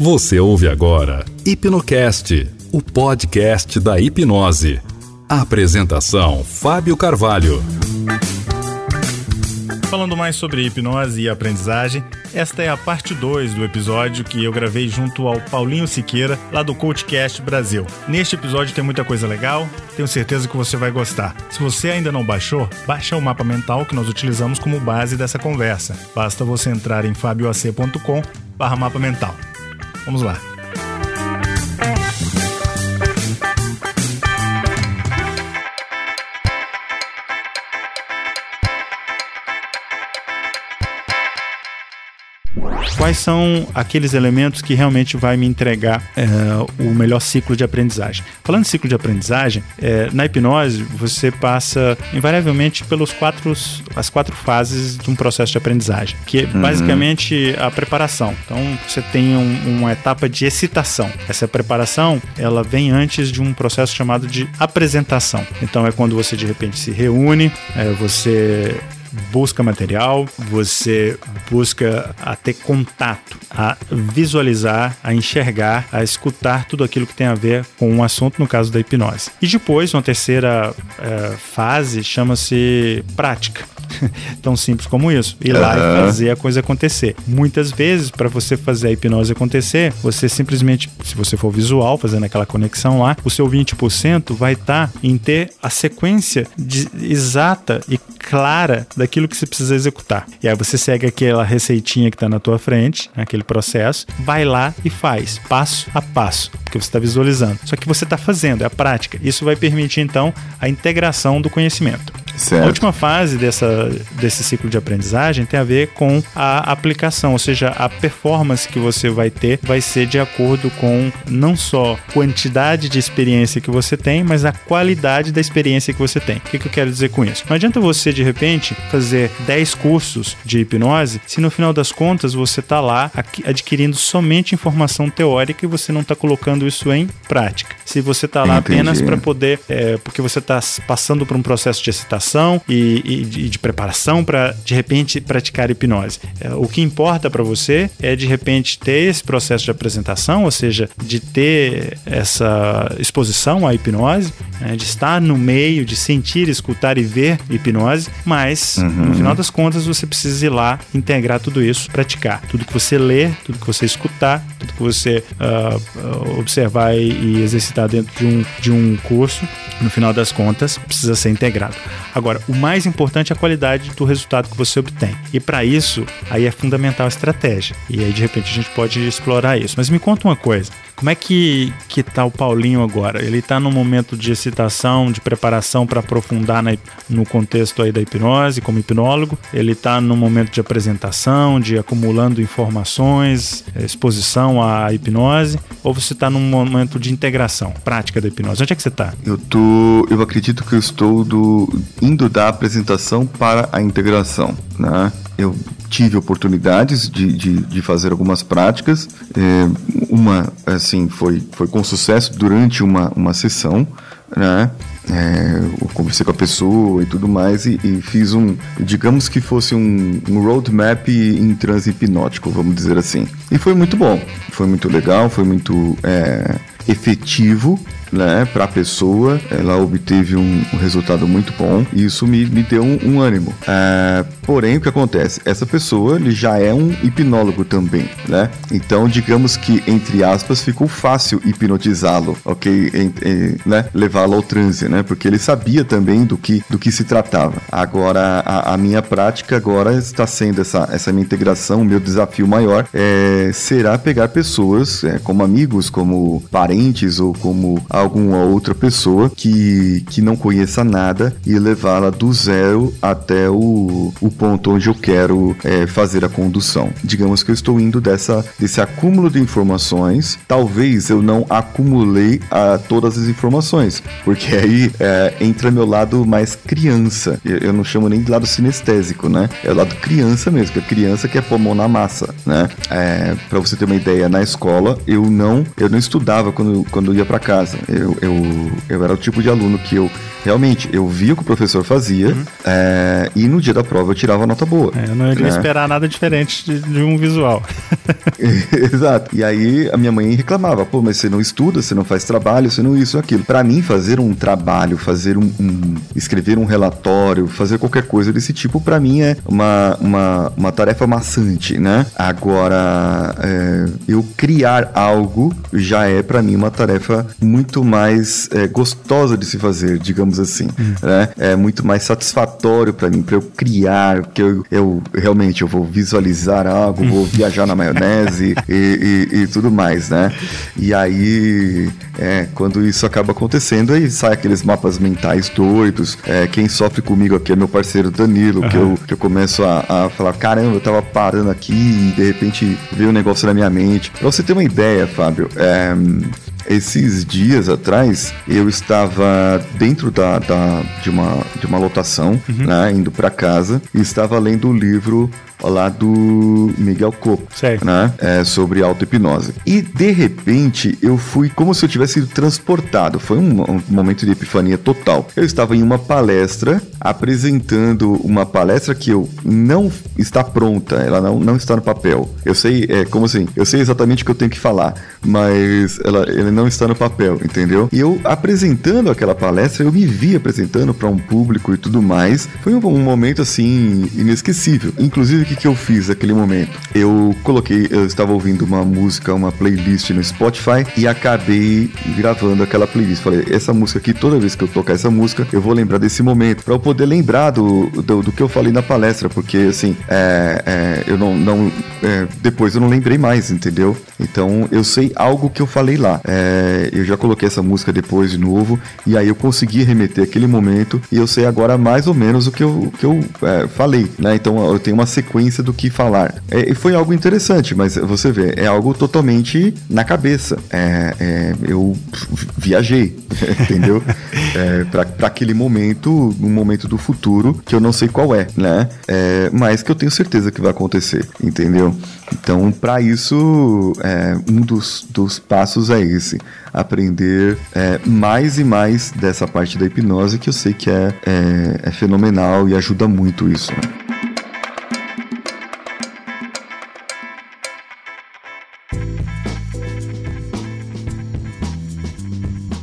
Você ouve agora Hipnocast, o podcast da hipnose. Apresentação: Fábio Carvalho. Falando mais sobre hipnose e aprendizagem, esta é a parte 2 do episódio que eu gravei junto ao Paulinho Siqueira, lá do Coachcast Brasil. Neste episódio tem muita coisa legal, tenho certeza que você vai gostar. Se você ainda não baixou, baixa o mapa mental que nós utilizamos como base dessa conversa. Basta você entrar em fabioac.com barra mapa mental. Vamos lá. Quais são aqueles elementos que realmente vai me entregar é, o melhor ciclo de aprendizagem. Falando de ciclo de aprendizagem, é, na hipnose você passa invariavelmente pelos quatro, as quatro fases de um processo de aprendizagem, que é uhum. basicamente a preparação. Então você tem um, uma etapa de excitação. Essa preparação ela vem antes de um processo chamado de apresentação. Então é quando você de repente se reúne, é, você busca material, você busca a ter contato, a visualizar, a enxergar, a escutar tudo aquilo que tem a ver com um assunto, no caso da hipnose. E depois, uma terceira é, fase chama-se prática. Tão simples como isso. Ir lá uhum. e fazer a coisa acontecer. Muitas vezes, para você fazer a hipnose acontecer, você simplesmente, se você for visual, fazendo aquela conexão lá, o seu 20% vai estar tá em ter a sequência de, exata e clara daquilo que você precisa executar. E aí você segue aquela receitinha que está na tua frente, aquele processo, vai lá e faz, passo a passo, porque você está visualizando. Só que você está fazendo, é a prática. Isso vai permitir então a integração do conhecimento. Certo. A última fase dessa, desse ciclo de aprendizagem tem a ver com a aplicação, ou seja, a performance que você vai ter vai ser de acordo com não só quantidade de experiência que você tem, mas a qualidade da experiência que você tem. O que, que eu quero dizer com isso? Não adianta você, de repente, fazer 10 cursos de hipnose se no final das contas você está lá adquirindo somente informação teórica e você não está colocando isso em prática. Se você está lá Entendi. apenas para poder, é, porque você está passando por um processo de excitação, e, e de, de, preparação para de repente praticar hipnose. É, o que importa para você é de repente ter esse processo de apresentação, ou seja, de ter essa exposição à hipnose, né, de estar no meio, de sentir, escutar e ver hipnose, mas uhum. no final das contas você precisa ir lá integrar tudo isso, praticar. Tudo que você lê, tudo que você escutar, tudo que você uh, observar e, e exercitar dentro de um, de um curso, no final das contas, precisa ser integrado. Agora, o mais importante é a qualidade do resultado que você obtém. E para isso, aí é fundamental a estratégia. E aí, de repente, a gente pode explorar isso. Mas me conta uma coisa. Como é que, que tá o Paulinho agora? Ele está num momento de excitação, de preparação para aprofundar na, no contexto aí da hipnose, como hipnólogo? Ele está num momento de apresentação, de acumulando informações, eh, exposição à hipnose? Ou você está num momento de integração, prática da hipnose? Onde é que você está? Eu tô, eu acredito que eu estou do, indo da apresentação para a integração, né? Eu tive oportunidades de, de, de fazer algumas práticas. É, uma, assim, foi, foi com sucesso durante uma, uma sessão, né? É, eu conversei com a pessoa e tudo mais e, e fiz um, digamos que fosse um, um roadmap em transe hipnótico, vamos dizer assim. E foi muito bom, foi muito legal, foi muito é, efetivo né, para a pessoa, ela obteve um, resultado muito bom e isso me, me deu um, um ânimo. É, porém, o que acontece? Essa pessoa ele já é um hipnólogo também, né? Então, digamos que, entre aspas, ficou fácil hipnotizá-lo, ok? Em, em, né? Levá-lo ao transe, né? Porque ele sabia também do que, do que se tratava. Agora, a, a minha prática agora está sendo essa, essa minha integração, o meu desafio maior é, será pegar pessoas é, como amigos, como parentes ou como alguma outra pessoa que, que não conheça nada e levá-la do zero até o, o ponto onde eu quero é, fazer a condução. Digamos que eu estou indo dessa, desse acúmulo de informações, talvez eu não acumulei a, ah, todas as informações, porque aí é, entra meu lado mais criança. Eu, eu, não chamo nem de lado sinestésico, né? É o lado criança mesmo, que a criança quer pôr a mão na massa, né? É, para você ter uma ideia, na escola eu não eu não estudava quando, quando ia para casa. Eu, eu, eu era o tipo de aluno que eu realmente, eu via o que o professor fazia uhum. é, e no dia da prova eu tirava nota boa. É, eu não iria né? esperar nada diferente de, de um visual. Exato. E aí a minha mãe reclamava, pô, mas você não estuda, você não faz trabalho, você não isso, aquilo. Para mim, fazer um trabalho, fazer um, um, escrever um relatório, fazer qualquer coisa desse tipo, para mim é uma, uma, uma tarefa maçante, né? Agora, é, eu criar algo já é para mim uma tarefa muito mais é, gostosa de se fazer, digamos assim, hum. né? É muito mais satisfatório para mim, para eu criar, que eu, eu realmente eu vou visualizar algo, vou viajar na maionese e, e, e, tudo mais, né? E aí, é, quando isso acaba acontecendo, aí sai aqueles mapas mentais doidos. É, quem sofre comigo aqui é meu parceiro Danilo, uhum. que, eu, que eu começo a, a, falar: caramba, eu tava parando aqui e de repente veio um negócio na minha mente. Pra você ter uma ideia, Fábio, é, esses dias atrás eu estava dentro da, da de, uma, de uma lotação, uhum. né, indo para casa, e estava lendo o livro lá do Miguel Coco, certo. né? É, sobre auto-hipnose. E de repente eu fui como se eu tivesse sido transportado. Foi um, um, momento de epifania total. Eu estava em uma palestra apresentando uma palestra que eu não está pronta, ela não, não está no papel. Eu sei, é como assim, eu sei exatamente o que eu tenho que falar, mas ela, ele não está no papel, entendeu? E eu apresentando aquela palestra, eu me vi apresentando para um público e tudo mais. Foi um, um momento assim inesquecível. Inclusive que, que eu fiz naquele momento? Eu coloquei, eu estava ouvindo uma música, uma playlist no Spotify e acabei gravando aquela playlist. Falei, essa música aqui, toda vez que eu tocar essa música, eu vou lembrar desse momento, para eu poder lembrar do, do, do, que eu falei na palestra, porque assim, é, é, eu não, não é, depois eu não lembrei mais, entendeu? Então eu sei algo que eu falei lá. É, eu já coloquei essa música depois de novo e aí eu consegui remeter aquele momento e eu sei agora mais ou menos o que eu, que eu é, falei, né? Então eu tenho uma sequência do que falar. É, foi algo interessante, mas você vê, é algo totalmente na cabeça. É, é, eu viajei, entendeu? É, para aquele momento, um momento do futuro que eu não sei qual é, né? Mas que eu tenho certeza que vai acontecer, entendeu? Então, para isso, é, um dos, dos passos é esse: aprender é, mais e mais dessa parte da hipnose que eu sei que é, é, é fenomenal e ajuda muito isso. Né?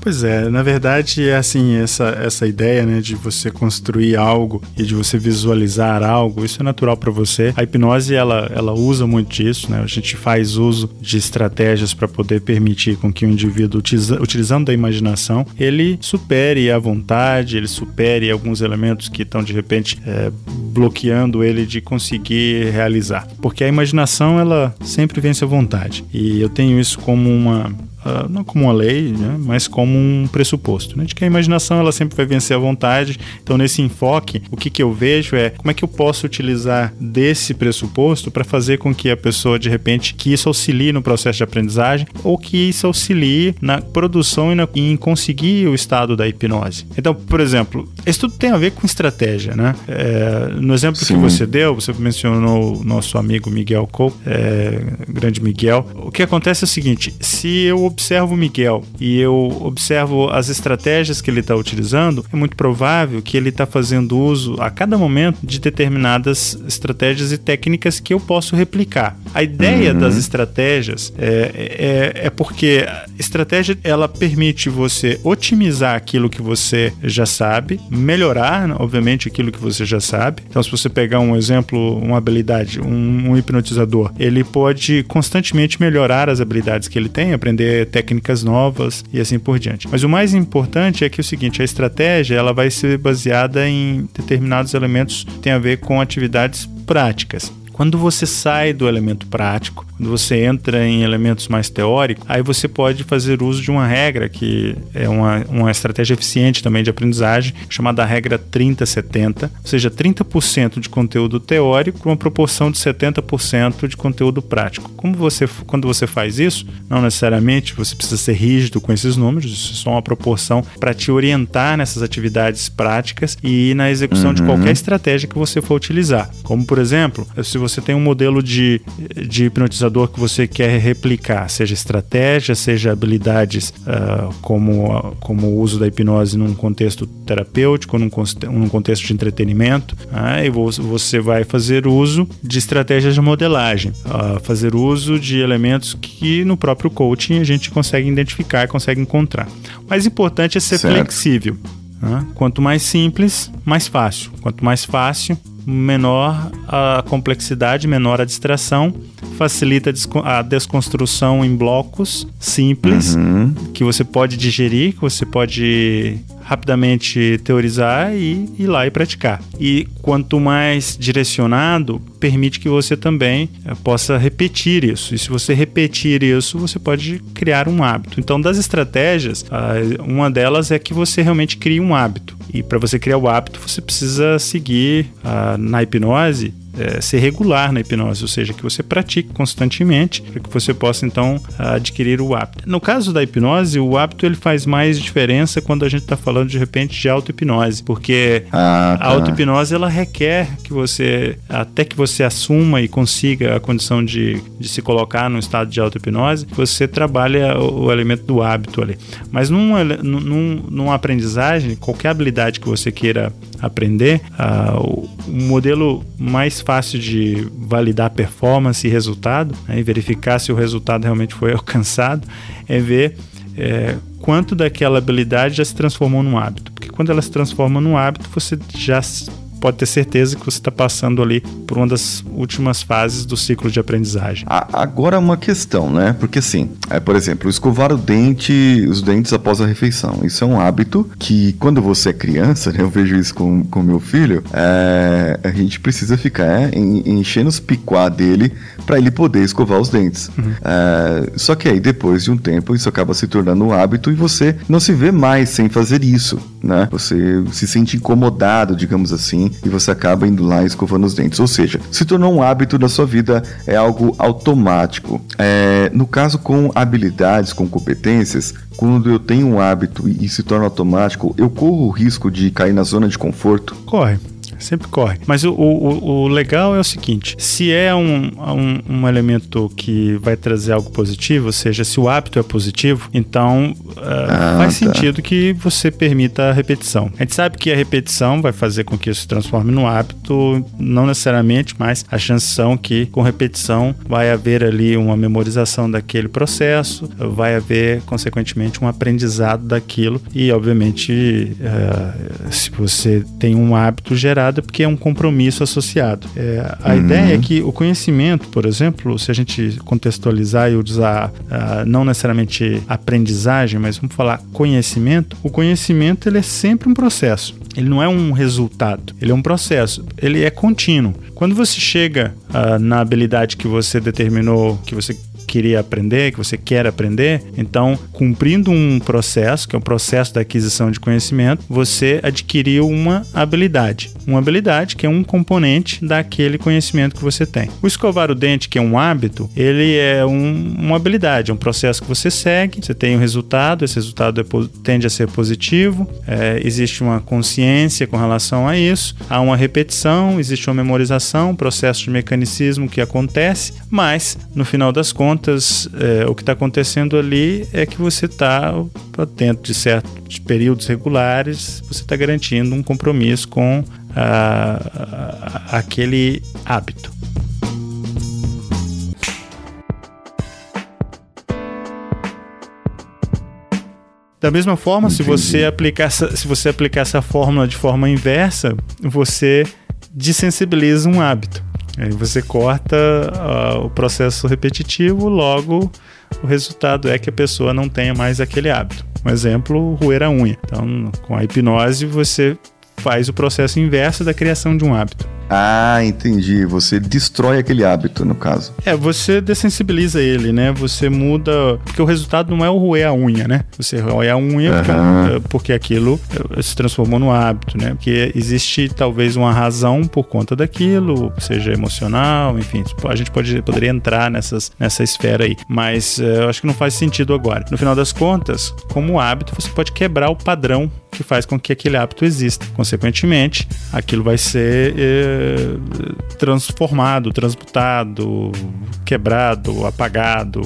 Pois é, na verdade é assim, essa, essa ideia né, de você construir algo e de você visualizar algo, isso é natural para você. A hipnose ela, ela usa muito disso, né? A gente faz uso de estratégias para poder permitir com que o indivíduo, utiliza, utilizando a imaginação, ele supere a vontade, ele supere alguns elementos que estão de repente é, bloqueando ele de conseguir realizar. Porque a imaginação ela sempre vence a vontade. E eu tenho isso como uma uh, não como uma lei, né, mas como um pressuposto, né, de que a imaginação ela sempre vai vencer a vontade. Então, nesse enfoque, o que, que eu vejo é como é que eu posso utilizar desse pressuposto para fazer com que a pessoa, de repente, que isso auxilie no processo de aprendizagem ou que isso auxilie na produção e, na, em conseguir o estado da hipnose. Então, por exemplo, isso tudo tem a ver com estratégia, né? É, no exemplo Sim. que você deu, você mencionou o nosso amigo Miguel Cole, é, grande Miguel. O que acontece é o seguinte: se eu observo o Miguel e eu observo as estratégias que ele está utilizando, é muito provável que ele está fazendo uso a cada momento de determinadas estratégias e técnicas que eu posso replicar. A ideia uhum. das estratégias é, é, é porque a estratégia ela permite você otimizar aquilo que você já sabe, melhorar, obviamente, aquilo que você já sabe. Então, se você pegar um exemplo, uma habilidade, um, um hipnotizador, ele pode constantemente melhorar as habilidades que ele tem, aprender técnicas novas e assim por diante. Mas o mais importante é que é o seguinte, a estratégia ela vai ser baseada em determinados elementos que têm a ver com atividades práticas. Quando você sai do elemento prático, quando você entra em elementos mais teóricos, aí você pode fazer uso de uma regra que é uma, uma estratégia eficiente também de aprendizagem, chamada regra 30-70, ou seja, 30% de conteúdo teórico com uma proporção de 70% de conteúdo prático. Como você, quando você faz isso, não necessariamente você precisa ser rígido com esses números, isso é só uma proporção para te orientar nessas atividades práticas e na execução uhum. de qualquer estratégia que você for utilizar. Como, por exemplo, se você tem um modelo de, de hipnotizador que você quer replicar, seja estratégia, seja habilidades uh, como, como o uso da hipnose num contexto terapêutico, num, num contexto de entretenimento, uh, e você vai fazer uso de estratégias de modelagem, uh, fazer uso de elementos que no próprio coaching a gente consegue identificar, consegue encontrar. O mais importante é ser certo. flexível. Né? Quanto mais simples, mais fácil. Quanto mais fácil, menor a complexidade, menor a distração, facilita a desconstrução em blocos simples uhum. que você pode digerir, que você pode rapidamente teorizar e ir lá e praticar. E quanto mais direcionado, permite que você também eh, possa repetir isso. E se você repetir isso, você pode criar um hábito. Então, das estratégias, uma delas é que você realmente crie um hábito. E para você criar o hábito, você precisa seguir na hipnose é, ser regular na hipnose, ou seja, que você pratique constantemente para que você possa então adquirir o hábito. No caso da hipnose, o hábito ele faz mais diferença quando a gente está falando de repente de auto-hipnose, porque ah, tá. a auto-hipnose ela requer que você, até que você assuma e consiga a condição de, de se colocar num estado de auto-hipnose, você trabalha o, o, elemento do hábito ali. Mas num, num, numa aprendizagem, qualquer habilidade que você queira aprender, uh, o modelo mais fácil de validar performance e resultado né, e verificar se o resultado realmente foi alcançado é ver é, quanto daquela habilidade já se transformou num hábito. Porque quando ela se transforma num hábito, você já pode ter certeza que você está passando ali por uma das últimas fases do ciclo de aprendizagem. Agora uma questão, né? Porque assim, é, por exemplo, escovar o dente, os dentes após a refeição. Isso é um hábito que quando você é criança, né, eu vejo isso com, com meu filho, é, a gente precisa ficar é, enchendo os picuá dele para ele poder escovar os dentes. Uhum. É, só que aí depois de um tempo isso acaba se tornando um hábito e você não se vê mais sem fazer isso, né? Você se sente incomodado, digamos assim, e você acaba indo lá escovando os dentes. Ou seja, se tornou um hábito da sua vida, é algo automático. É, no caso com habilidades, com competências, quando eu tenho um hábito e se torna automático, eu corro o risco de cair na zona de conforto? Corre sempre corre. Mas o, o, o legal é o seguinte: se é um, um, um, elemento que vai trazer algo positivo, ou seja, se o hábito é positivo, então uh, ah, faz tá. sentido que você permita a repetição. A gente sabe que a repetição vai fazer com que isso se transforme no hábito, não necessariamente, mas a chance são que com repetição vai haver ali uma memorização daquele processo, vai haver, consequentemente, um aprendizado daquilo e, obviamente, uh, se você tem um hábito gerado, porque é um compromisso associado. É, a uhum. ideia é que o conhecimento, por exemplo, se a gente contextualizar e usar uh, não necessariamente aprendizagem, mas vamos falar conhecimento, o conhecimento ele é sempre um processo. Ele não é um resultado, ele é um processo, ele é contínuo. Quando você chega uh, na habilidade que você determinou, que você queria aprender, que você quer aprender. Então, cumprindo um processo, que é o processo da aquisição de conhecimento, você adquiriu uma habilidade. Uma habilidade que é um componente daquele conhecimento que você tem. O escovar o dente, que é um hábito, ele é um, uma habilidade, é um processo que você segue, você tem um resultado, esse resultado é, tende a ser positivo, é, existe uma consciência com relação a isso, há uma repetição, existe uma memorização, um processo de mecanicismo que acontece, mas no final das contas, contas, é, o que está acontecendo ali é que você está dentro de certos períodos regulares, você está garantindo um compromisso com a, a, aquele hábito. Da mesma forma, se você, aplicar essa, se você aplicar essa fórmula de forma inversa, você desensibiliza um hábito. Aí você corta uh, o processo repetitivo, logo o resultado é que a pessoa não tenha mais aquele hábito. Um exemplo, roer a unha. Então, com a hipnose, você faz o processo inverso da criação de um hábito. Ah, entendi. Você destrói aquele hábito, no caso. É, você dessensibiliza ele, né? Você muda. Porque o resultado não é o roer a unha, né? Você roer a unha uhum. porque, aquilo eh, se transformou no hábito, né? Porque existe talvez uma razão por conta daquilo, seja emocional, enfim. A gente pode, poderia entrar nessas, nessa esfera aí. Mas eh, eu acho que não faz sentido agora. No final das contas, como hábito, você pode quebrar o padrão que faz com que aquele hábito exista. Consequentemente, aquilo vai ser. Eh, transformado, transmutado, quebrado, apagado,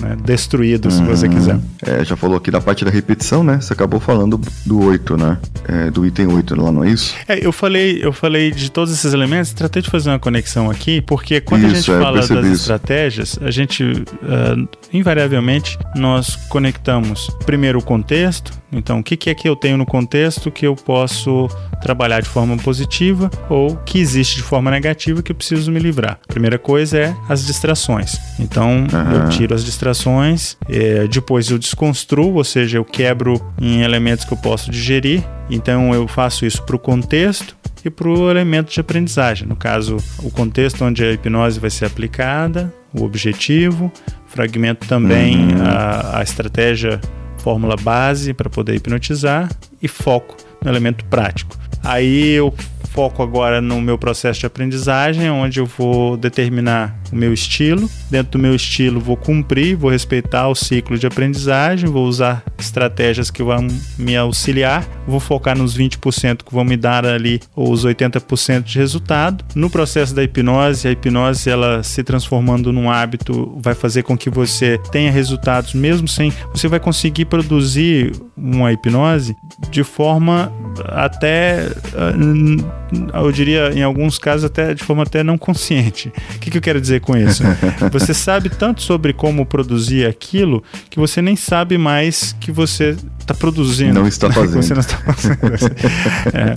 né, destruído, se você Uhum. quiser. É, já falou aqui da parte da repetição, né? Você acabou falando do 8, né? É, do item 8 lá, não é isso? É, eu falei, eu falei de todos esses elementos, tratei de fazer uma conexão aqui, porque quando a Isso, gente é, fala das isso. estratégias, a gente ah, invariavelmente nós conectamos primeiro o contexto. Então, o que, que é que eu tenho no contexto que eu posso trabalhar de forma positiva ou que existe de forma negativa que eu preciso me livrar? A primeira coisa é as distrações. Então, eu Aham. tiro as distrações, eh, depois eu desconstruo, ou seja, eu quebro em elementos que eu posso digerir. Então, eu faço isso para o contexto e para o elemento de aprendizagem. No caso, o contexto onde a hipnose vai ser aplicada, o objetivo, fragmento também Uhum. a, a estratégia, fórmula base para poder hipnotizar e foco no elemento prático. Aí eu foco agora no meu processo de aprendizagem, onde eu vou determinar o meu estilo. Dentro do meu estilo, vou cumprir, vou respeitar o ciclo de aprendizagem, vou usar estratégias que vão me auxiliar, vou focar nos 20% que vão me dar ali os 80% de resultado. No processo da hipnose, a hipnose ela se transformando num hábito vai fazer com que você tenha resultados mesmo sem você vai conseguir produzir uma hipnose de forma até ah, eu diria em alguns casos até de forma até não consciente. O que, que eu quero dizer com isso? Você sabe tanto sobre como produzir aquilo que você nem sabe mais que você está produzindo. Não está fazendo. você não está fazendo. É.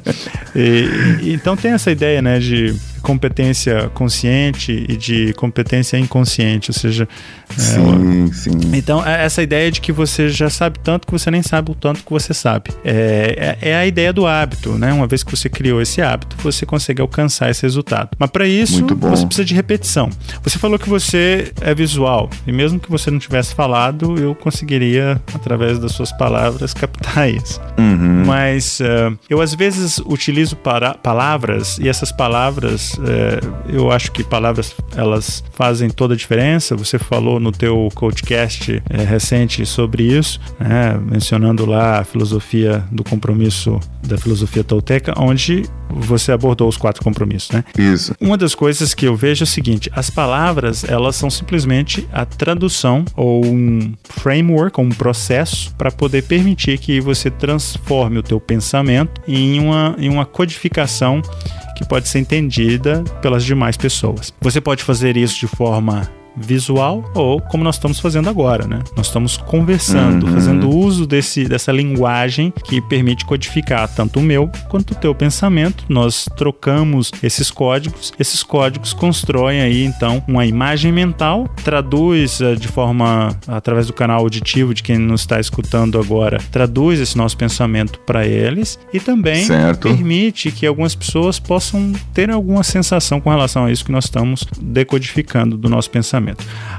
E- então tem essa ideia né, de competência consciente e de competência inconsciente, ou seja, é, Sim, sim. então, é essa ideia de que você já sabe tanto que você nem sabe o tanto que você sabe. É, é, é a ideia do hábito, né? Uma vez que você criou esse hábito, você consegue alcançar esse resultado. Mas para isso, você precisa de repetição. Você falou que você é visual, e mesmo que você não tivesse falado, eu conseguiria, através das suas palavras, captar isso. Uhum. Mas eh, eu às vezes utilizo para palavras e essas palavras, eh, eu acho que palavras elas fazem toda a diferença. Você falou no teu coachcast eh, recente sobre isso, né, mencionando lá a filosofia do compromisso da filosofia tolteca, onde você abordou os quatro compromissos, né? Isso. Uma das coisas que eu vejo é o seguinte: as palavras elas são simplesmente a tradução ou um framework, ou um processo para poder permitir que você transforme o teu pensamento em uma, em uma codificação que pode ser entendida pelas demais pessoas. Você pode fazer isso de forma visual ou como nós estamos fazendo agora, né? Nós estamos conversando, Uhum. fazendo uso desse, dessa linguagem que permite codificar tanto o meu quanto o teu pensamento. Nós trocamos esses códigos, esses códigos constroem aí então uma imagem mental, traduz eh, de forma através do canal auditivo de quem nos está escutando agora, traduz esse nosso pensamento para eles e também Certo. permite que algumas pessoas possam ter alguma sensação com relação a isso que nós estamos decodificando do nosso pensamento.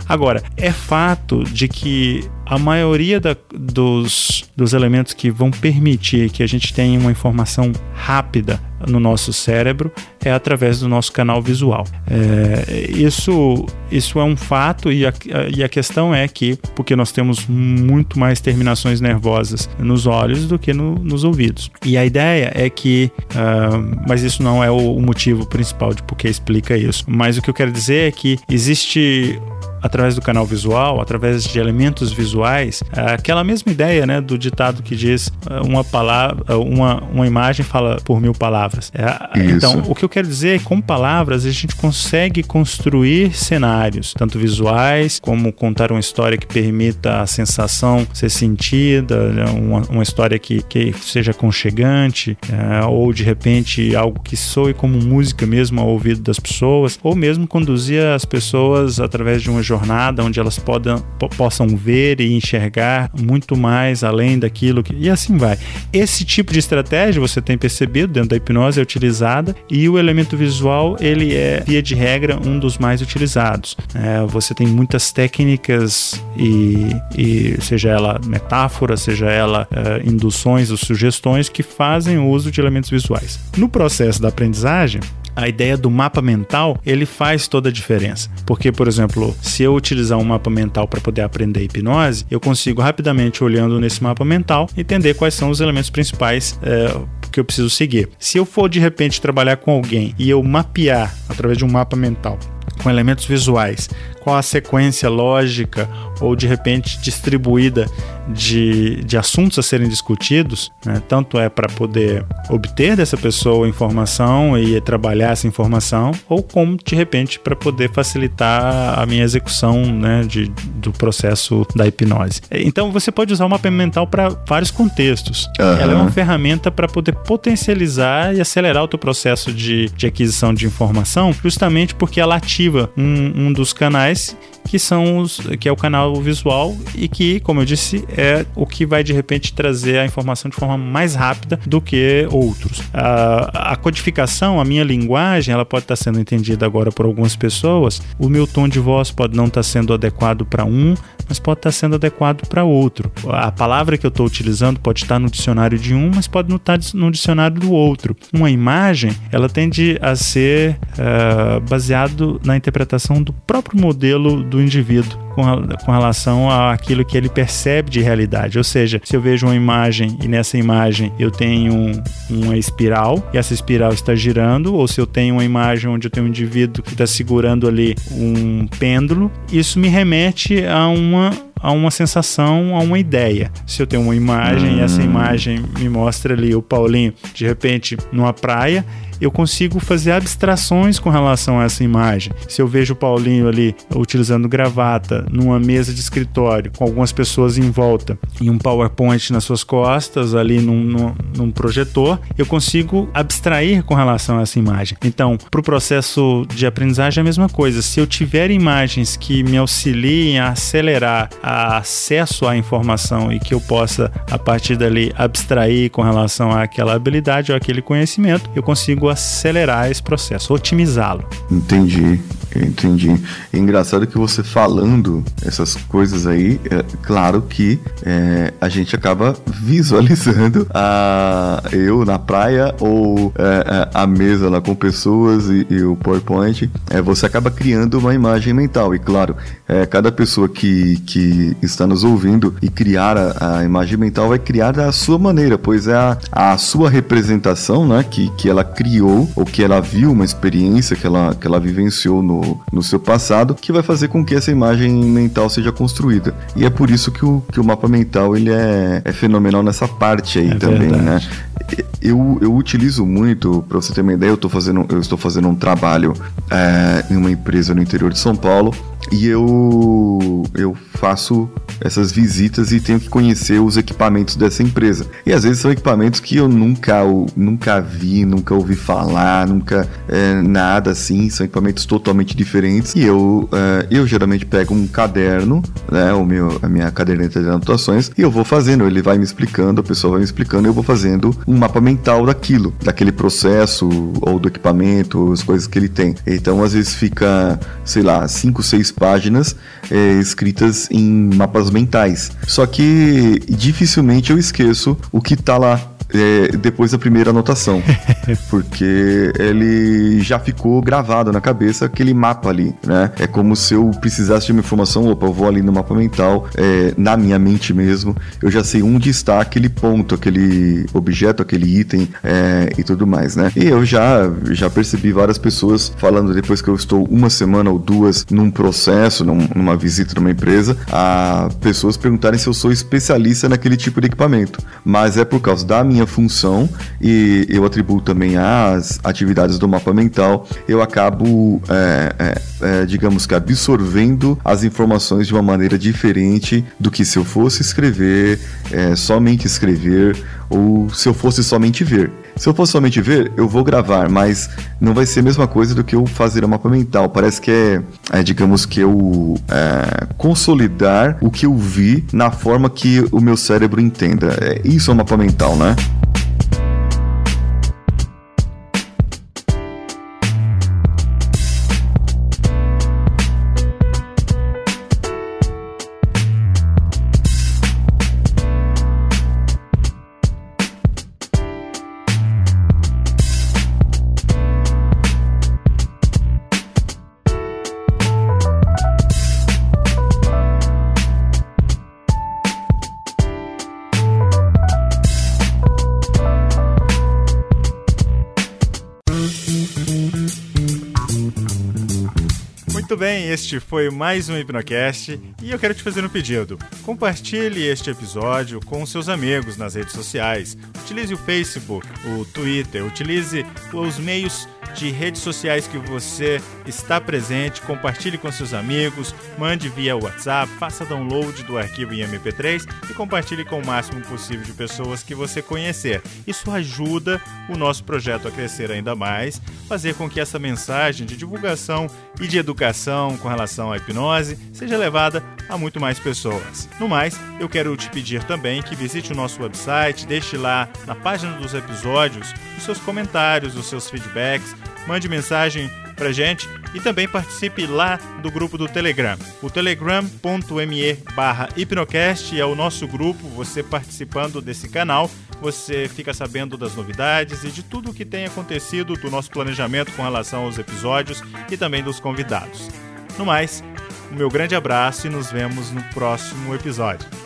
Agora, é fato de que a maioria da- dos, dos elementos que vão permitir que a gente tenha uma informação rápida no nosso cérebro é através do nosso canal visual. É, isso, isso é um fato e a, e a questão é que, porque nós temos muito mais terminações nervosas nos olhos do que no- nos ouvidos. E a ideia é que, ah, mas isso não é o, o motivo principal de por que explica isso. Mas o que eu quero dizer é que existe através do canal visual, através de elementos visuais, é aquela mesma ideia, né, do ditado que diz é, uma palavra, é, uma, uma imagem fala por mil palavras. Isso. então, o que eu quero dizer é que com palavras a gente consegue construir cenários, tanto visuais como contar uma história que permita a sensação ser sentida, né, uma, uma história que, que seja aconchegante, é, ou de repente algo que soe como música mesmo ao ouvido das pessoas, ou mesmo conduzir as pessoas através de uma jornada onde elas podam, po- possam ver e enxergar muito mais além daquilo que. E assim vai. Esse tipo de estratégia você tem percebido dentro da hipnose é utilizada e o elemento visual ele é via de regra um dos mais utilizados. É, você tem muitas técnicas e, e seja ela metáfora, seja ela é, induções ou sugestões que fazem uso de elementos visuais. No processo da aprendizagem a ideia do mapa mental, ele faz toda a diferença. Porque, por exemplo, se eu utilizar um mapa mental para poder aprender hipnose, eu consigo rapidamente, olhando nesse mapa mental, entender quais são os elementos principais é, que eu preciso seguir. Se eu for de repente trabalhar com alguém e eu mapear através de um mapa mental com elementos visuais, qual a sequência lógica ou de repente distribuída de, de assuntos a serem discutidos, né? tanto é para poder obter dessa pessoa informação e trabalhar essa informação, ou como de repente para poder facilitar a minha execução né, de, do processo da hipnose. Então você pode usar o mapa mental para vários contextos. Uhum. Ela é uma ferramenta para poder potencializar e acelerar o teu processo de, de aquisição de informação, justamente porque ela ativa um, um dos canais que são os, que é o canal visual e que, como eu disse, é o que vai de repente trazer a informação de forma mais rápida do que outros. A, a codificação, a minha linguagem, ela pode estar sendo entendida agora por algumas pessoas. O meu tom de voz pode não estar sendo adequado para um, mas pode estar sendo adequado para outro. A palavra que eu estou utilizando pode estar no dicionário de um, mas pode não estar no dicionário do outro. Uma imagem, ela tende a ser uh, baseado na interpretação do próprio modelo do indivíduo com, com relação àquilo que ele percebe de realidade. Ou seja, se eu vejo uma imagem e nessa imagem eu tenho uma espiral e essa espiral está girando, ou se eu tenho uma imagem onde eu tenho um indivíduo que está segurando ali um pêndulo, isso me remete a uma a uma sensação, a uma ideia. Se eu tenho uma imagem hum. e essa hum. imagem me mostra ali o Paulinho de repente numa praia, eu consigo fazer abstrações com relação a essa imagem. Se eu vejo o Paulinho ali utilizando gravata numa mesa de escritório com algumas pessoas em volta e um PowerPoint nas suas costas ali num, num, num projetor, eu consigo abstrair com relação a essa imagem. Então, para o processo de aprendizagem é a mesma coisa. Se eu tiver imagens que me auxiliem a acelerar a acesso à informação e que eu possa, a partir dali, abstrair com relação àquela habilidade ou aquele conhecimento, eu consigo acelerar esse processo, otimizá-lo. Entendi. Entendi. É engraçado que você falando essas coisas aí, é claro que é, a gente acaba visualizando a eu na praia ou é, é, a mesa lá com pessoas e, e, o PowerPoint. É, você acaba criando uma imagem mental. E claro, é, cada pessoa que, que está nos ouvindo e criar a, a, imagem mental vai criar da sua maneira, pois é a, a sua representação né, que, que ela criou ou que ela viu uma experiência que ela, que ela vivenciou no, no, seu passado, que vai fazer com que essa imagem mental seja construída. E é por isso que o, que o mapa mental ele é, é fenomenal nessa parte aí é também, né? verdade. né? Eu, eu utilizo muito, para você ter uma ideia, eu, tô fazendo, eu estou fazendo um trabalho é, em uma empresa no interior de São Paulo e eu, eu faço essas visitas e tenho que conhecer os equipamentos dessa empresa. E às vezes são equipamentos que eu nunca, nunca vi, nunca ouvi falar, nunca é, nada assim, são equipamentos totalmente diferentes. E eu, é, eu geralmente pego um caderno, né, o meu, a minha caderneta de anotações, e eu vou fazendo, ele vai me explicando, a pessoa vai me explicando, eu vou fazendo um mapa mental daquilo, daquele processo ou do equipamento, as coisas que ele tem. Então às vezes fica, sei lá, cinco, seis páginas é, escritas em mapas mentais. Só que dificilmente eu esqueço o que tá lá é, depois da primeira anotação. porque ele já ficou gravado na cabeça aquele mapa ali, né? É como se eu precisasse de uma informação, opa, eu vou ali no mapa mental, é, na minha mente mesmo, eu já sei onde está aquele ponto, aquele objeto, aquele item é, e tudo mais, né? E eu já, já percebi várias pessoas falando depois que eu estou uma semana ou duas num processo, num, numa visita numa empresa, a pessoas perguntarem se eu sou especialista naquele tipo de equipamento. Mas é por causa da minha minha função e eu atribuo também às atividades do mapa mental, eu acabo, é, é, é, digamos que, absorvendo as informações de uma maneira diferente do que se eu fosse escrever, é, somente escrever, ou se eu fosse somente ver. Se eu fosse somente ver, eu vou gravar, mas não vai ser a mesma coisa do que eu fazer um mapa mental. Parece que é, é digamos que eu é, consolidar o que eu vi na forma que o meu cérebro entenda. É, isso é um mapa mental, né? Muito bem, este foi mais um Hipnocast e eu quero te fazer um pedido. Compartilhe este episódio com seus amigos nas redes sociais. Utilize o Facebook, o Twitter, utilize os meios de redes sociais que você está presente, compartilhe com seus amigos, mande via WhatsApp, faça download do arquivo em MP3 e compartilhe com o máximo possível de pessoas que você conhecer. Isso ajuda o nosso projeto a crescer ainda mais, fazer com que essa mensagem de divulgação e de educação com relação à hipnose seja levada a muito mais pessoas. No mais, eu quero te pedir também que visite o nosso website, deixe lá na página dos episódios os seus comentários, os seus feedbacks, mande mensagem pra gente e também participe lá do grupo do Telegram. O telegram.me barra hipnocast é o nosso grupo, você participando desse canal, você fica sabendo das novidades e de tudo o que tem acontecido do nosso planejamento com relação aos episódios e também dos convidados. No mais, o meu grande abraço e nos vemos no próximo episódio.